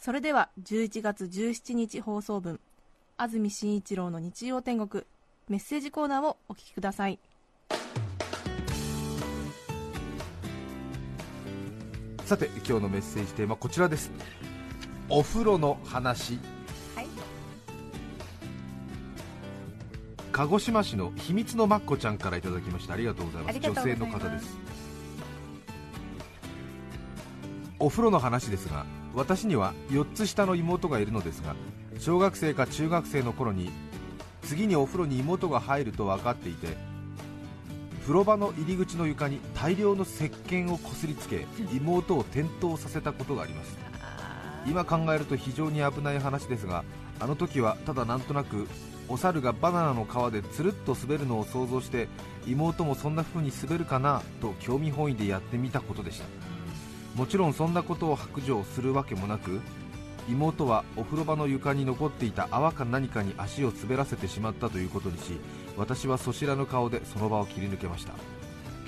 それでは11月17日放送分安住紳一郎の日曜天国メッセージコーナーをお聞きください。さて今日のメッセージテーマこちらです。お風呂の話。はい。鹿児島市の秘密のまっこちゃんからいただきました。ありがとうございます。ありがとうございます。女性の方です。お風呂の話ですが私には4つ下の妹がいるのですが小学生か中学生の頃に次にお風呂に妹が入ると分かっていて風呂場の入り口の床に大量の石鹸をこすりつけ妹を転倒させたことがあります。今考えると非常に危ない話ですがあの時はただなんとなくお猿がバナナの皮でつるっと滑るのを想像して妹もそんな風に滑るかなと興味本位でやってみたことでした。もちろんそんなことを白状するわけもなく妹はお風呂場の床に残っていた泡か何かに足を滑らせてしまったということにし私はそしらぬ顔でその場を切り抜けました。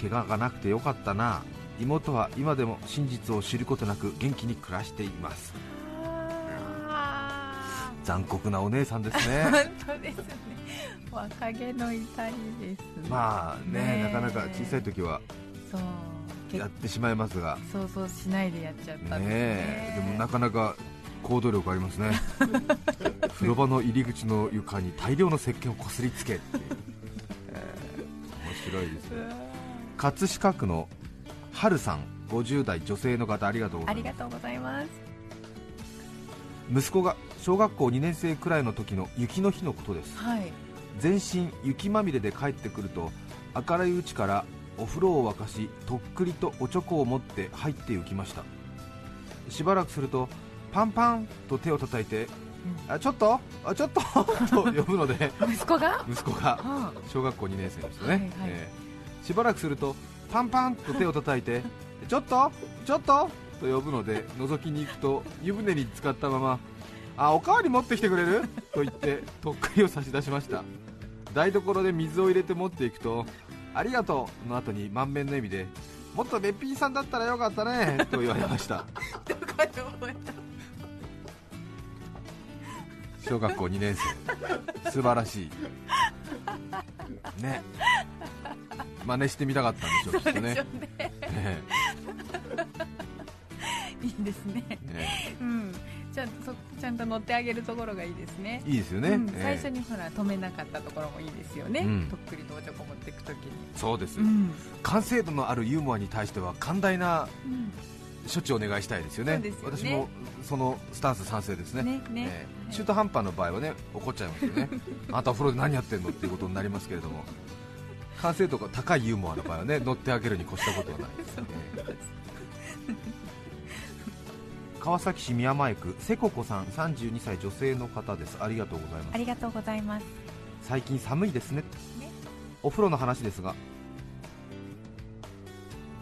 怪我がなくてよかったな。妹は今でも真実を知ることなく元気に暮らしています。残酷なお姉さんですね。本当ですね。若気の至りですまあねなかなか小さい時はそうやってしまいますが。想像しないでやっちゃったんねですね。え。でもなかなか行動力ありますね。風呂場の入り口の床に大量の石鹸をこすりつけって。いう、えー面白いですね。葛飾区の春さん50代女性の方ありがとうございます。ありがとうございます。息子が小学校2年生くらいの時の雪の日のことです。はい。全身雪まみれで帰ってくると明るいうちからお風呂を沸かしとっくりとおちょこを持って入って行きました。しばらくするとパンパンと手を叩いて、あちょっと？あちょっと？と呼ぶので息子が？息子がは小学校2年生ですよね、はいはい。えーしばらくするとパンパンと手を叩いて ちょっと？ちょっと？と呼ぶので覗きに行くと湯船に浸かったままあおかわり持ってきてくれる？と言ってとっくりを差し出しました。台所で水を入れて持っていくとありがとう。の後に満面の笑みでもっとべっぴんさんだったらよかったね と言われました。小学校2年生。素晴らしい。ね。真似してみたかったんでしょうきっとね。たね。ね。いいですね。ね。うんちゃんとそちゃんと乗ってあげるところがいいですね。いいですよね、うん。ええ。最初にほら止めなかったところもいいですよね、うん。とっくりとおちょこ持っていくときに。そうです、うん、完成度のあるユーモアに対しては寛大なうん。処置をお願いしたいですよね。ね。私もそのスタンス賛成ですね。ねね。ええ。中途半端の場合はね怒っちゃいますよね。あなたお風呂で何やってんのっていうことになりますけれども。完成度が高いユーモアの場合はね乗ってあげるに越したことはない。です、ええ川崎市宮前区せここさん32歳女性の方です。ありがとうございます。ありがとうございます。最近寒いですね。ね。お風呂の話ですが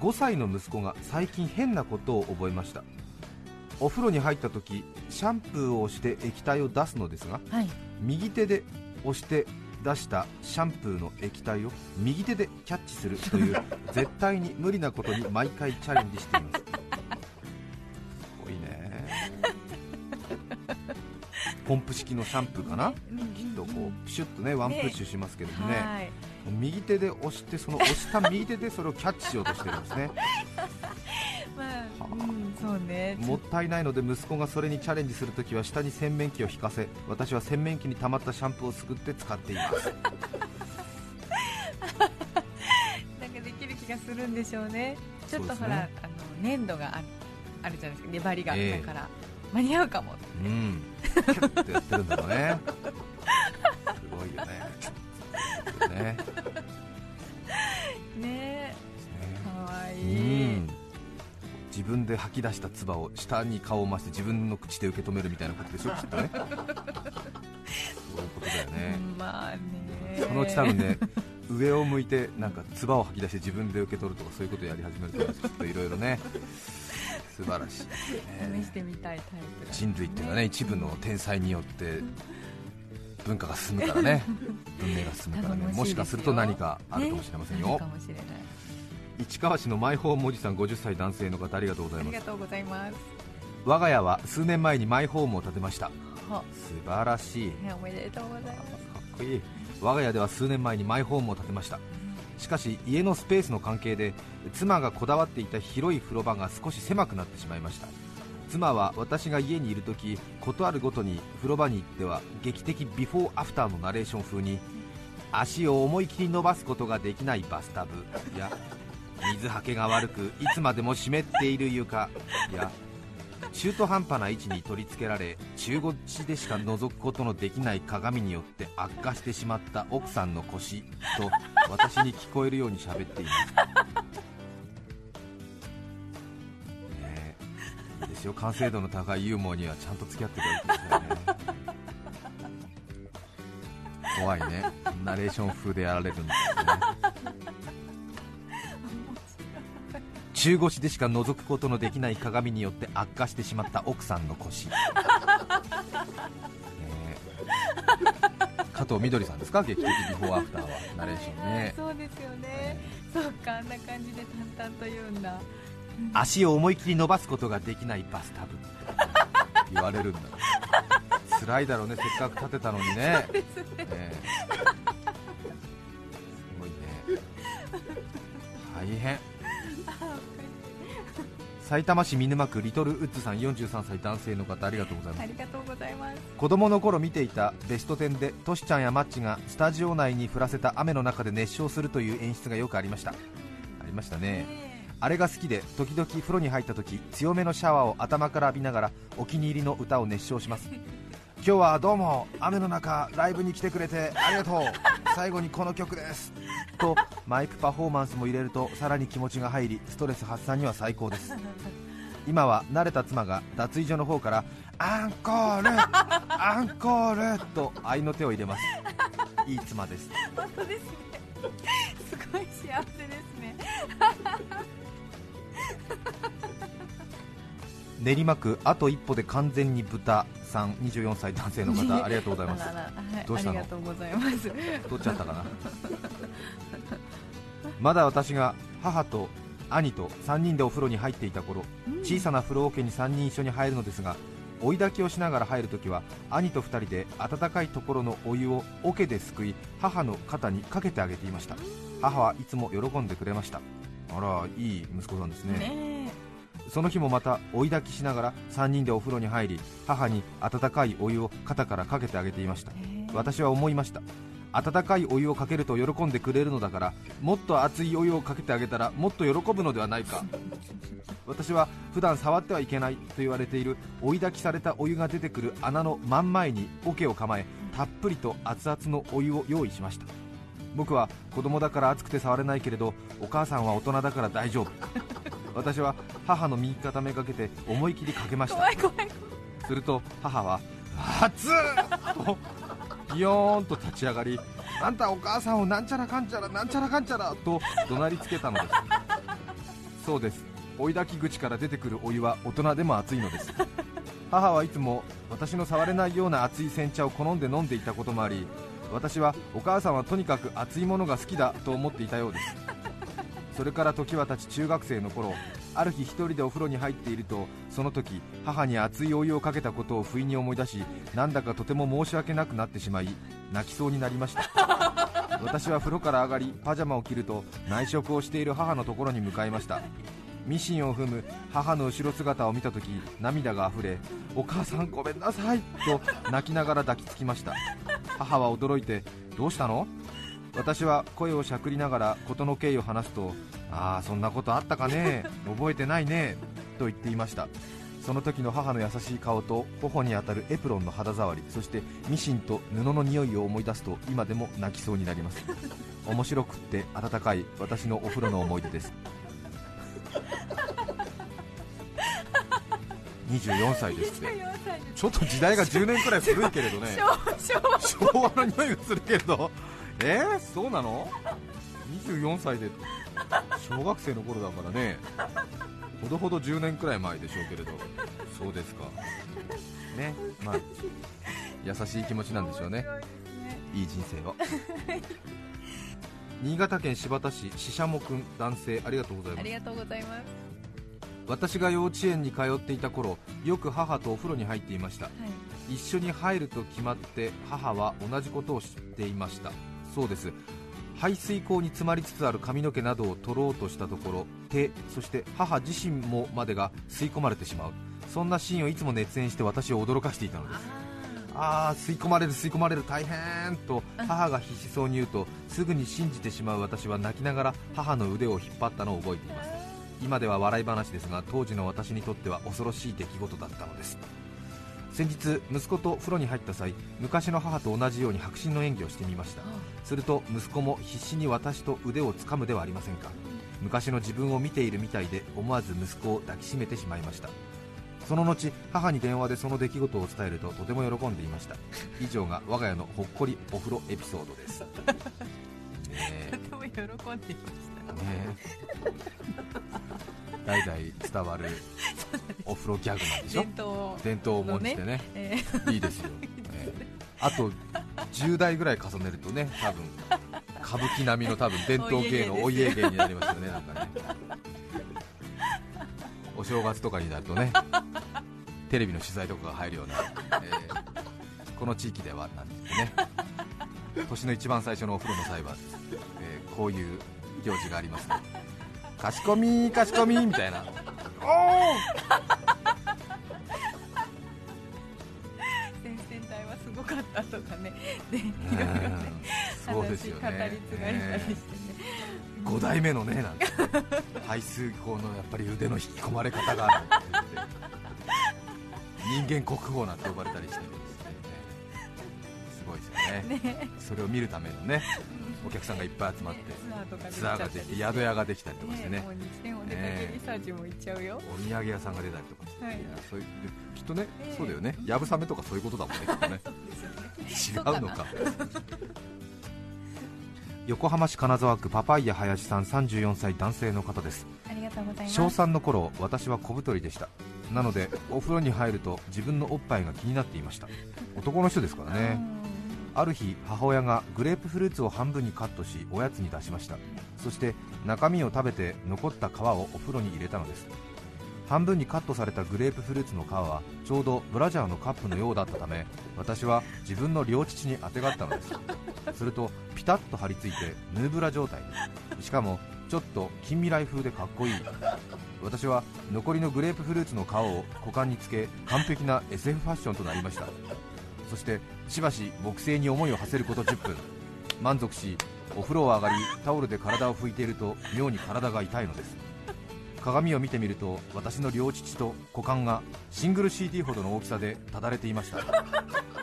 5歳の息子が最近変なことを覚えました。お風呂に入った時シャンプーを押して液体を出すのですがはい。右手で押して出したシャンプーの液体を右手でキャッチするという 絶対に無理なことに毎回チャレンジしていますポンプ式のシャンプーかな、きっとこうプシュッとねワンプッシュしますけどもね。はい。右手で押してその押した右手でそれをキャッチしようとしてるんですね。まあ、うん、そうね。もったいないので息子がそれにチャレンジするときは下に洗面器を引かせ私は洗面器に溜まったシャンプーをすくって使っています。なんかできる気がするんでしょうね。ちょっとほら、ね。あの粘土があるあるじゃないですか。粘りが、ええだから。間に合うかもうんキュッてやってるんだろうね。すごいよね。ね。ね。かわいうい、ん。自分で吐き出した唾を下に顔を回して自分の口で受け止めるみたいなことでしょ？きっとね。そういうことだよね、まあね。そのうち多分ね上を向いてなんか唾を吐き出して自分で受け取るとかそういうことをやり始めるときっといろいろね素晴らしい、試してみたいタイプだ人類っていうのはね一部の天才によって文化が進むからね。文明が進むからね。頼もしかすると何かあるかもしれませんよ、ねかもしれない。市川市のマイホームおじさん50歳男性の方ありがとうございます。ありがとうございます。我が家は数年前にマイホームを建てました。は素晴らしい。ねおめでとうございます。かっこいい。我が家では数年前にマイホームを建てましたしかし家のスペースの関係で妻がこだわっていた広い風呂場が少し狭くなってしまいました。妻は私が家にいる時事あるごとに風呂場に行っては劇的ビフォーアフターのナレーション風に足を思い切り伸ばすことができないバスタブや水はけが悪くいつまでも湿っている床や中途半端な位置に取り付けられ中腰でしか覗くことのできない鏡によって悪化してしまった奥さんの腰と私に聞こえるように喋っています。ねえいいですよ完成度の高いユーモアにはちゃんと付き合ってくれるんですよね。怖いね。ナレーション風でやられるんですよね。中腰でしか覗くことのできない鏡によって悪化してしまった奥さんの腰、加藤みどりさんですか？劇的ビフォーアフターはナレーションね。そうですよね。そうかあんな感じで淡々と言うんだ。足を思い切り伸ばすことができないバスタブ言われるんだ。辛いだろうね。せっかく建てたのにね。ね。えすごいね。大変埼玉市見沼区リトルウッズさん43歳男性の方ありがとうございます。ありがとうございます。子供の頃見ていたベスト10でトシちゃんやマッチがスタジオ内に降らせた雨の中で熱唱するという演出がよくありました。ありましたね。あれが好きで時々風呂に入った時強めのシャワーを頭から浴びながらお気に入りの歌を熱唱します今日はどうも雨の中ライブに来てくれてありがとう。最後にこの曲です。とマイクパフォーマンスも入れるとさらに気持ちが入りストレス発散には最高です。今は慣れた妻が脱衣所の方からアンコール アンコールと愛の手を入れます。いい妻です。本当ですね。すごい幸せですね練馬区あと一歩で完全に豚さん24歳男性の方 ありがとうございます。どうしたの？ありがとうございます。取っちゃったかな？まだ私が母と兄と3人でお風呂に入っていた頃小さな風呂桶に3人一緒に入るのですが追い焚きをしながら入るときは兄と2人で温かいところのお湯を桶ですくい母の肩にかけてあげていました。母はいつも喜んでくれました。あらいい息子さんですね。ねその日もまた追い焚きしながら3人でお風呂に入り母に温かいお湯を肩からかけてあげていました。え。私は思いました。温かいお湯をかけると喜んでくれるのだからもっと熱いお湯をかけてあげたらもっと喜ぶのではないか。私は普段触ってはいけないと言われている追い焚きされたお湯が出てくる穴の真ん前に桶を構えたっぷりと熱々のお湯を用意しました。僕は子供だから熱くて触れないけれどお母さんは大人だから大丈夫。私は母の右肩めがけて思い切りかけました。すると母は「熱っ!」とビヨーンと立ち上がり「あんたお母さんをなんちゃらかんちゃらなんちゃらかんちゃら」と怒鳴りつけたのです。そうです。追い焚き口から出てくるお湯は大人でも熱いのです。母はいつも私の触れないような熱い煎茶を好んで飲んでいたこともあり私はお母さんはとにかく熱いものが好きだと思っていたようです。それから時は経ち中学生の頃ある日一人でお風呂に入っているとその時母に熱いお湯をかけたことを不意に思い出しなんだかとても申し訳なくなってしまい泣きそうになりました。私は風呂から上がりパジャマを着ると内職をしている母のところに向かいました。ミシンを踏む母の後ろ姿を見た時涙があふれお母さんごめんなさいと泣きながら抱きつきました。母は驚いてどうしたの？私は声をしゃくりながら事の経緯を話すとああそんなことあったかね覚えてないねと言っていました。その時の母の優しい顔と頬に当たるエプロンの肌触りそしてミシンと布の匂いを思い出すと今でも泣きそうになります。面白くって温かい私のお風呂の思い出です。24歳ですって。24歳です。ちょっと時代が10年くらい古いけれどね。昭和の匂いがするけれどえー、そうなの ?24 歳で小学生の頃だからね。ほどほど10年くらい前でしょうけれど。そうですか。ね。まあ優しい気持ちなんでしょうね。いい人生を。新潟県新発田市ししゃもくん男性ありがとうございます。ありがとうございます。私が幼稚園に通っていた頃よく母とお風呂に入っていました。はい。一緒に入ると決まって母は同じことを知っていましたそうです。排水口に詰まりつつある髪の毛などを取ろうとしたところ手そして母自身もまでが吸い込まれてしまう。そんなシーンをいつも熱演して私を驚かしていたのです。ああー吸い込まれる吸い込まれる大変と母が必死そうに言うとすぐに信じてしまう私は泣きながら母の腕を引っ張ったのを覚えています。今では笑い話ですが当時の私にとっては恐ろしい出来事だったのです先日息子と風呂に入った際昔の母と同じように迫真の演技をしてみました。すると息子も必死に私と腕を掴むではありませんか。昔の自分を見ているみたいで思わず息子を抱きしめてしまいました。その後母に電話でその出来事を伝えるととても喜んでいました。以上が我が家のほっこりお風呂エピソードです。ね とても喜んでいました。えねえ 代々伝わるお風呂ギャグなんでしょ？伝統伝統を重んじてね。えーいいですよ、ええ。あと10代ぐらい重ねるとね多分歌舞伎並みの多分伝統芸のおお家芸になりますよねなんかね。お正月とかになるとねテレビの取材とかが入るような、えーこの地域ではなんて言ってね。年の一番最初のお風呂の際は、えーこういう行事がありますねかしこみかしこみみたいな。お先々代はすごかったとかね。でいーろいろねうんそうですよね。話語り継がれたりしてね。5代目のねなんて排水口のやっぱり腕の引き込まれ方がある人間国宝なんて呼ばれたりしてごいですよね。ね。それを見るためのねお客さんがいっぱい集まってツアーができて。宿屋ができたりとかしてね。もう日天お出かけリサーチも行っちゃうよ、お土産屋さんが出たりとかして、はい。いやそういうきっとね、ええ。そうだよね。やぶさめとかそういうことだもんね ね。違そうのか横浜市金沢区パパイヤ林さん34歳男性の方です。小3の頃私は小太りでした。なのでお風呂に入ると自分のおっぱいが気になっていました。男の人ですからねある日母親がグレープフルーツを半分にカットしおやつに出しました。そして中身を食べて残った皮をお風呂に入れたのです。半分にカットされたグレープフルーツの皮はちょうどブラジャーのカップのようだったため私は自分の両乳にあてがったのです。するとピタッと張り付いてヌーブラ状態に。しかもちょっと近未来風でかっこいい。私は残りのグレープフルーツの皮を股間につけ完璧な SF ファッションとなりました。そしてしばし木星に思いを馳せること10分。満足しお風呂を上がりタオルで体を拭いていると妙に体が痛いのです。鏡を見てみると私の両乳と股間がシングル CD ほどの大きさでただれていました。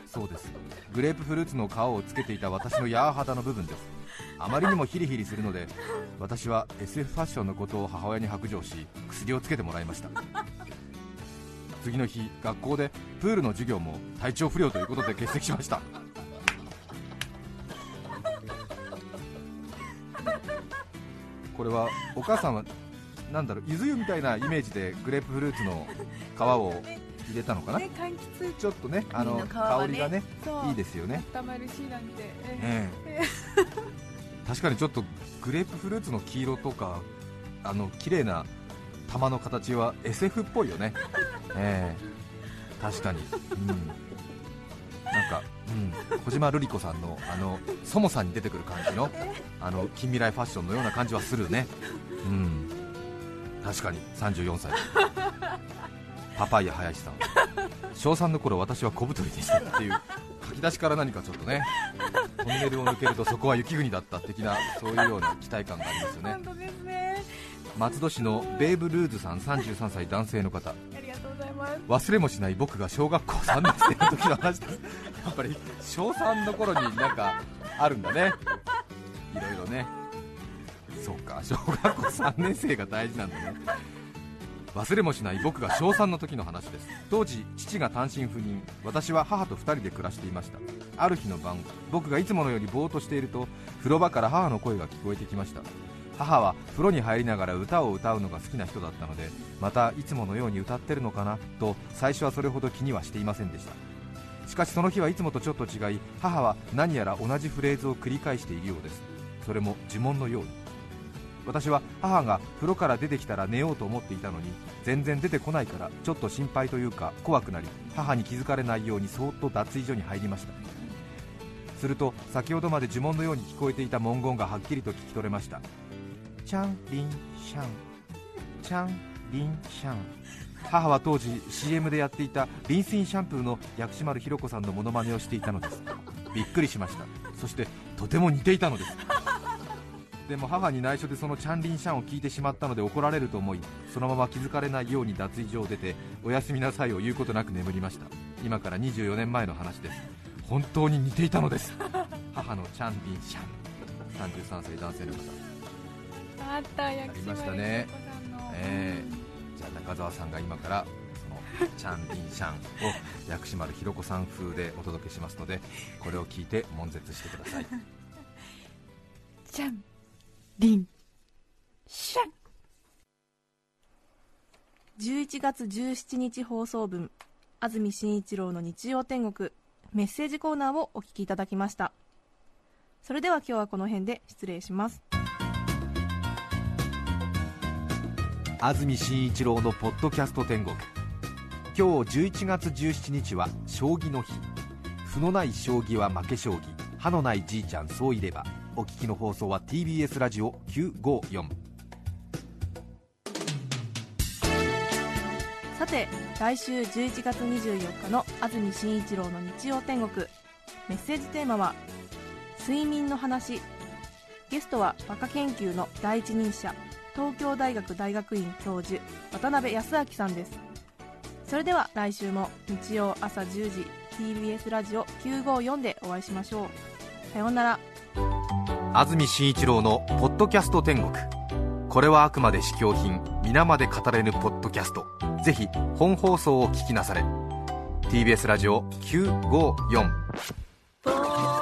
そうです。グレープフルーツの皮をつけていた私のヤー肌の部分です。あまりにもヒリヒリするので私は SF ファッションのことを母親に白状し薬をつけてもらいました。次の日学校でプールの授業も体調不良ということで欠席しました。これはお母さんはなんだろうゆず湯みたいなイメージでグレープフルーツの皮を入れたのかな、ねちょっとねあのね香りがねいいですよね。温まるしなんて、ええ。確かにちょっとグレープフルーツの黄色とかあの綺麗な玉の形は SF っぽいよね、ええ。確かに、うん、なんか、うん、小島瑠璃子さんのあのそもさんに出てくる感じのあの近未来ファッションのような感じはするね、うん、確かに。34歳。パパイヤ林さん。小3の頃私は小太りでしたっていう書き出しから何かちょっとねトンネルを抜けるとそこは雪国だった的なそういうような期待感がありますよね松戸市のベーブ・ルーズさん33歳男性の方。ありがとうございます。忘れもしない僕が小学校3年生の時の話です。やっぱり小3の頃になんかあるんだね。いろいろね。そうか小学校3年生が大事なんだね。忘れもしない僕が小3の時の話です。当時父が単身赴任。私は母と2人で暮らしていました。ある日の晩僕がいつものようにぼーっとしていると風呂場から母の声が聞こえてきました母は風呂に入りながら歌を歌うのが好きな人だったのでまたいつものように歌ってるのかなと最初はそれほど気にはしていませんでした。しかしその日はいつもとちょっと違い母は何やら同じフレーズを繰り返しているようです。それも呪文のように。私は母が風呂から出てきたら寝ようと思っていたのに全然出てこないからちょっと心配というか怖くなり母に気づかれないようにそーっと脱衣所に入りました。すると先ほどまで呪文のように聞こえていた文言がはっきりと聞き取れました。チャンリンシャン。チャンリンシャン。母は当時 CM でやっていたリンスインシャンプーの薬師丸ひろ子さんのモノマネをしていたのです。びっくりしました。そしてとても似ていたのです。でも母に内緒でそのチャンリンシャンを聞いてしまったので怒られると思いそのまま気づかれないように脱衣所を出ておやすみなさいを言うことなく眠りました。今から24年前の話です。本当に似ていたのです。母のチャンリンシャン。33歳男性の方。あった薬ありましたねえー、じゃあ中澤さんが今からそのチャンリンシャンを薬師丸ひろ子さん風でお届けしますのでこれを聞いて悶絶してください。じゃんリンシャン。11月17日放送分安住紳一郎の日曜天国メッセージコーナーをお聞きいただきました。それでは今日はこの辺で失礼します安住紳一郎のポッドキャスト天国。今日11月17日は将棋の日。歩のない将棋は負け将棋。歯のないじいちゃんそういれば。お聞きの放送は TBS ラジオ954さて来週11月24日の安住紳一郎の日曜天国。メッセージテーマは睡眠の話。ゲストはバカ研究の第一人者東京大学大学院教授渡辺康明さんです。それでは来週も日曜朝10時 TBS ラジオ954でお会いしましょう。さようなら。安住紳一郎の「ポッドキャスト天国」これはあくまで試供品皆まで語れぬポッドキャスト。ぜひ本放送を聞きなされ。TBS ラジオ954「